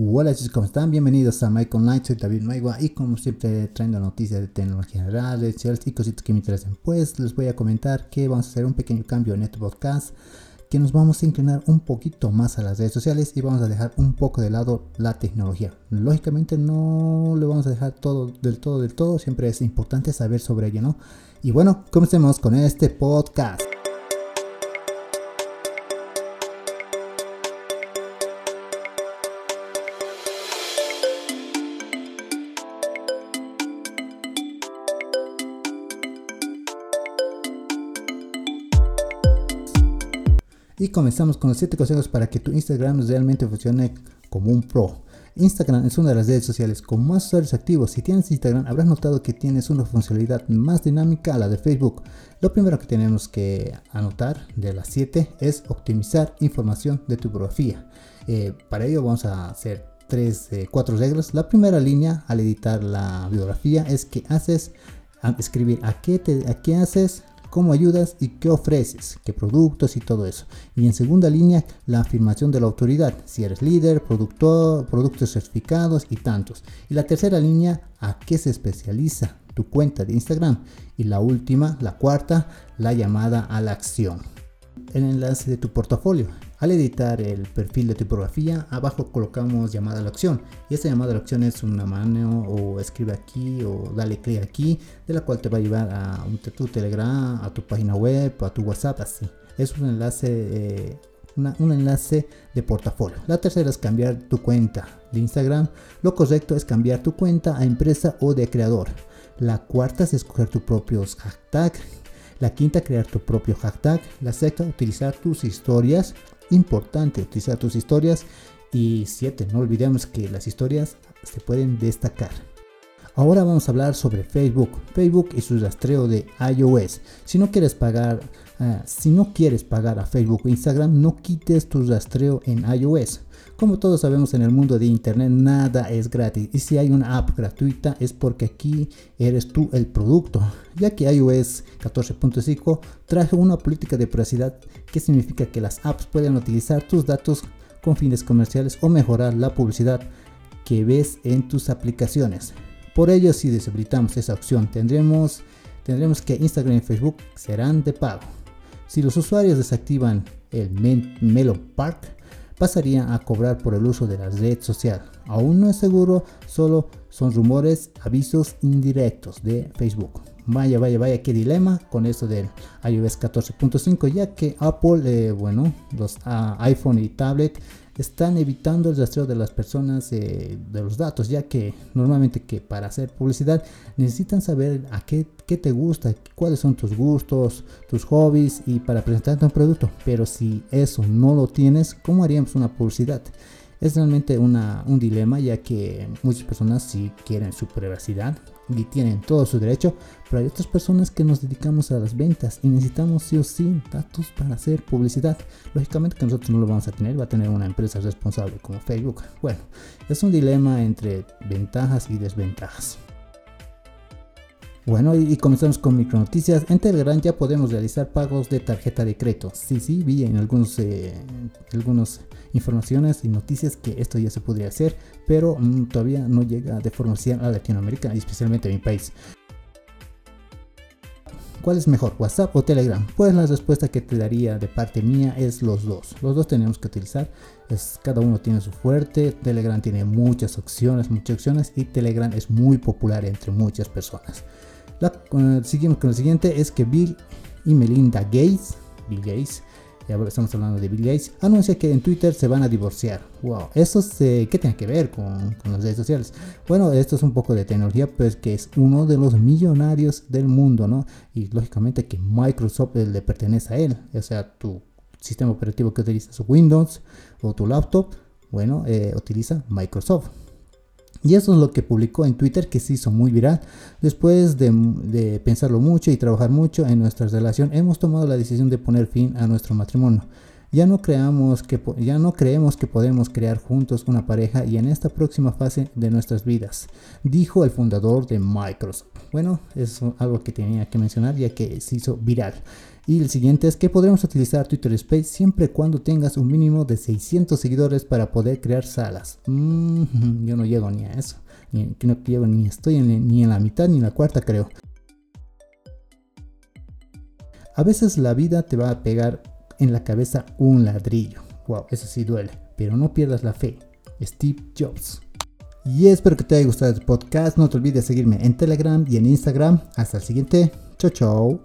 Hola chicos, ¿cómo están? Bienvenidos a Mike Online, soy David Maigua y como siempre trayendo noticias de tecnología general, y cositas que me interesan. Pues les voy a comentar que vamos a hacer un pequeño cambio en este podcast, que nos vamos a inclinar un poquito más a las redes sociales y vamos a dejar un poco de lado la tecnología. Lógicamente no le vamos a dejar todo del todo del todo, siempre es importante saber sobre ello, ¿no? Y bueno, comencemos con este podcast. Y comenzamos con los 7 consejos para que tu Instagram realmente funcione como un pro. Instagram es una de las redes sociales con más usuarios activos. Si tienes Instagram, habrás notado que tienes una funcionalidad más dinámica a la de Facebook. Lo primero que tenemos que anotar de las 7 es optimizar información de tu biografía. Eh, para ello vamos a hacer 3, 4 eh, reglas. La primera línea al editar la biografía es que haces, escribir a qué, te, a qué haces, cómo ayudas y qué ofreces, qué productos y todo eso. Y en segunda línea, la afirmación de la autoridad, si eres líder, productor, productos certificados y tantos. Y la tercera línea, a qué se especializa tu cuenta de Instagram. Y la última, la cuarta, la llamada a la acción. El enlace de tu portafolio. Al editar el perfil de tipografía, abajo colocamos llamada a la acción. Y esta llamada a la acción es una mano o escribe aquí o dale clic aquí, de la cual te va a llevar a tu Telegram, a tu página web, a tu WhatsApp, así. Es un enlace, eh, un enlace de portafolio. La tercera es cambiar tu cuenta de Instagram. Lo correcto es cambiar tu cuenta a empresa o de creador. La cuarta es escoger tus propios hashtags. La quinta, crear tu propio hashtag. La sexta, utilizar tus historias importante utilizar tus historias. Y 7. No olvidemos que las historias se pueden destacar. Ahora vamos a hablar sobre Facebook. Facebook y su rastreo de iOS. Si no quieres pagar, ah, si no quieres pagar a Facebook o Instagram, no quites tu rastreo en iOS. Como todos sabemos en el mundo de internet nada es gratis y si hay una app gratuita es porque aquí eres tú el producto, ya que iOS 14.5 traje una política de privacidad que significa que las apps pueden utilizar tus datos con fines comerciales o mejorar la publicidad que ves en tus aplicaciones. Por ello si deshabilitamos esa opción tendremos, que Instagram y Facebook serán de pago. Si los usuarios desactivan el Melo Park, pasaría a cobrar por el uso de la red social. Aún no es seguro, solo son rumores, avisos indirectos de Facebook. Vaya, vaya, vaya, qué dilema con esto del iOS 14.5, ya que Apple, eh, bueno, los ah, iPhone y tablet están evitando el rastreo de las personas eh, de los datos, ya que normalmente que para hacer publicidad necesitan saber a qué, qué, te gusta, cuáles son tus gustos, tus hobbies y para presentarte un producto. Pero si eso no lo tienes, ¿cómo haríamos una publicidad? Es realmente una, un dilema ya que muchas personas sí quieren su privacidad y tienen todo su derecho, pero hay otras personas que nos dedicamos a las ventas y necesitamos sí o sí datos para hacer publicidad. Lógicamente que nosotros no lo vamos a tener, va a tener una empresa responsable como Facebook. Bueno, es un dilema entre ventajas y desventajas. Bueno, y, comenzamos con micronoticias. En Telegram ya podemos realizar pagos de tarjeta de crédito. Sí, sí, vi en algunos, eh, algunas informaciones y noticias que esto ya se podría hacer, pero mm, todavía no llega de forma oficial a Latinoamérica, especialmente a mi país. ¿Cuál es mejor, WhatsApp o Telegram? Pues la respuesta que te daría de parte mía es los dos. Los dos tenemos que utilizar. Es, cada uno tiene su fuerte. Telegram tiene muchas opciones, muchas opciones y Telegram es muy popular entre muchas personas. La, seguimos con el siguiente, es que Bill y Melinda Gates, Bill Gates, y estamos hablando de Bill Gates, anuncia que en Twitter se van a divorciar. Wow, ¿eso qué tiene que ver con, con, las redes sociales? Bueno, esto es un poco de tecnología, pues que es uno de los millonarios del mundo, ¿no? Y lógicamente que Microsoft le pertenece a él, o sea, tu sistema operativo que utilizas Windows o tu laptop, bueno, eh, utiliza Microsoft. Y eso es lo que publicó en Twitter que se hizo muy viral. Después de, pensarlo mucho y trabajar mucho en nuestra relación, hemos tomado la decisión de poner fin a nuestro matrimonio. Ya no, creamos que, ya no creemos que podemos crear juntos una pareja y en esta próxima fase de nuestras vidas, dijo el fundador de Microsoft. Bueno, es algo que tenía que mencionar ya que se hizo viral. Y el siguiente es que podremos utilizar Twitter Space siempre y cuando tengas un mínimo de 600 seguidores para poder crear salas. Yo no llego ni a eso. Ni, no llego ni estoy ni en la mitad ni en la cuarta creo. A veces la vida te va a pegar en la cabeza un ladrillo. Wow, eso sí duele. Pero no pierdas la fe. Steve Jobs. Y espero que te haya gustado este podcast. No te olvides seguirme en Telegram y en Instagram. Hasta el siguiente. Chau, chau.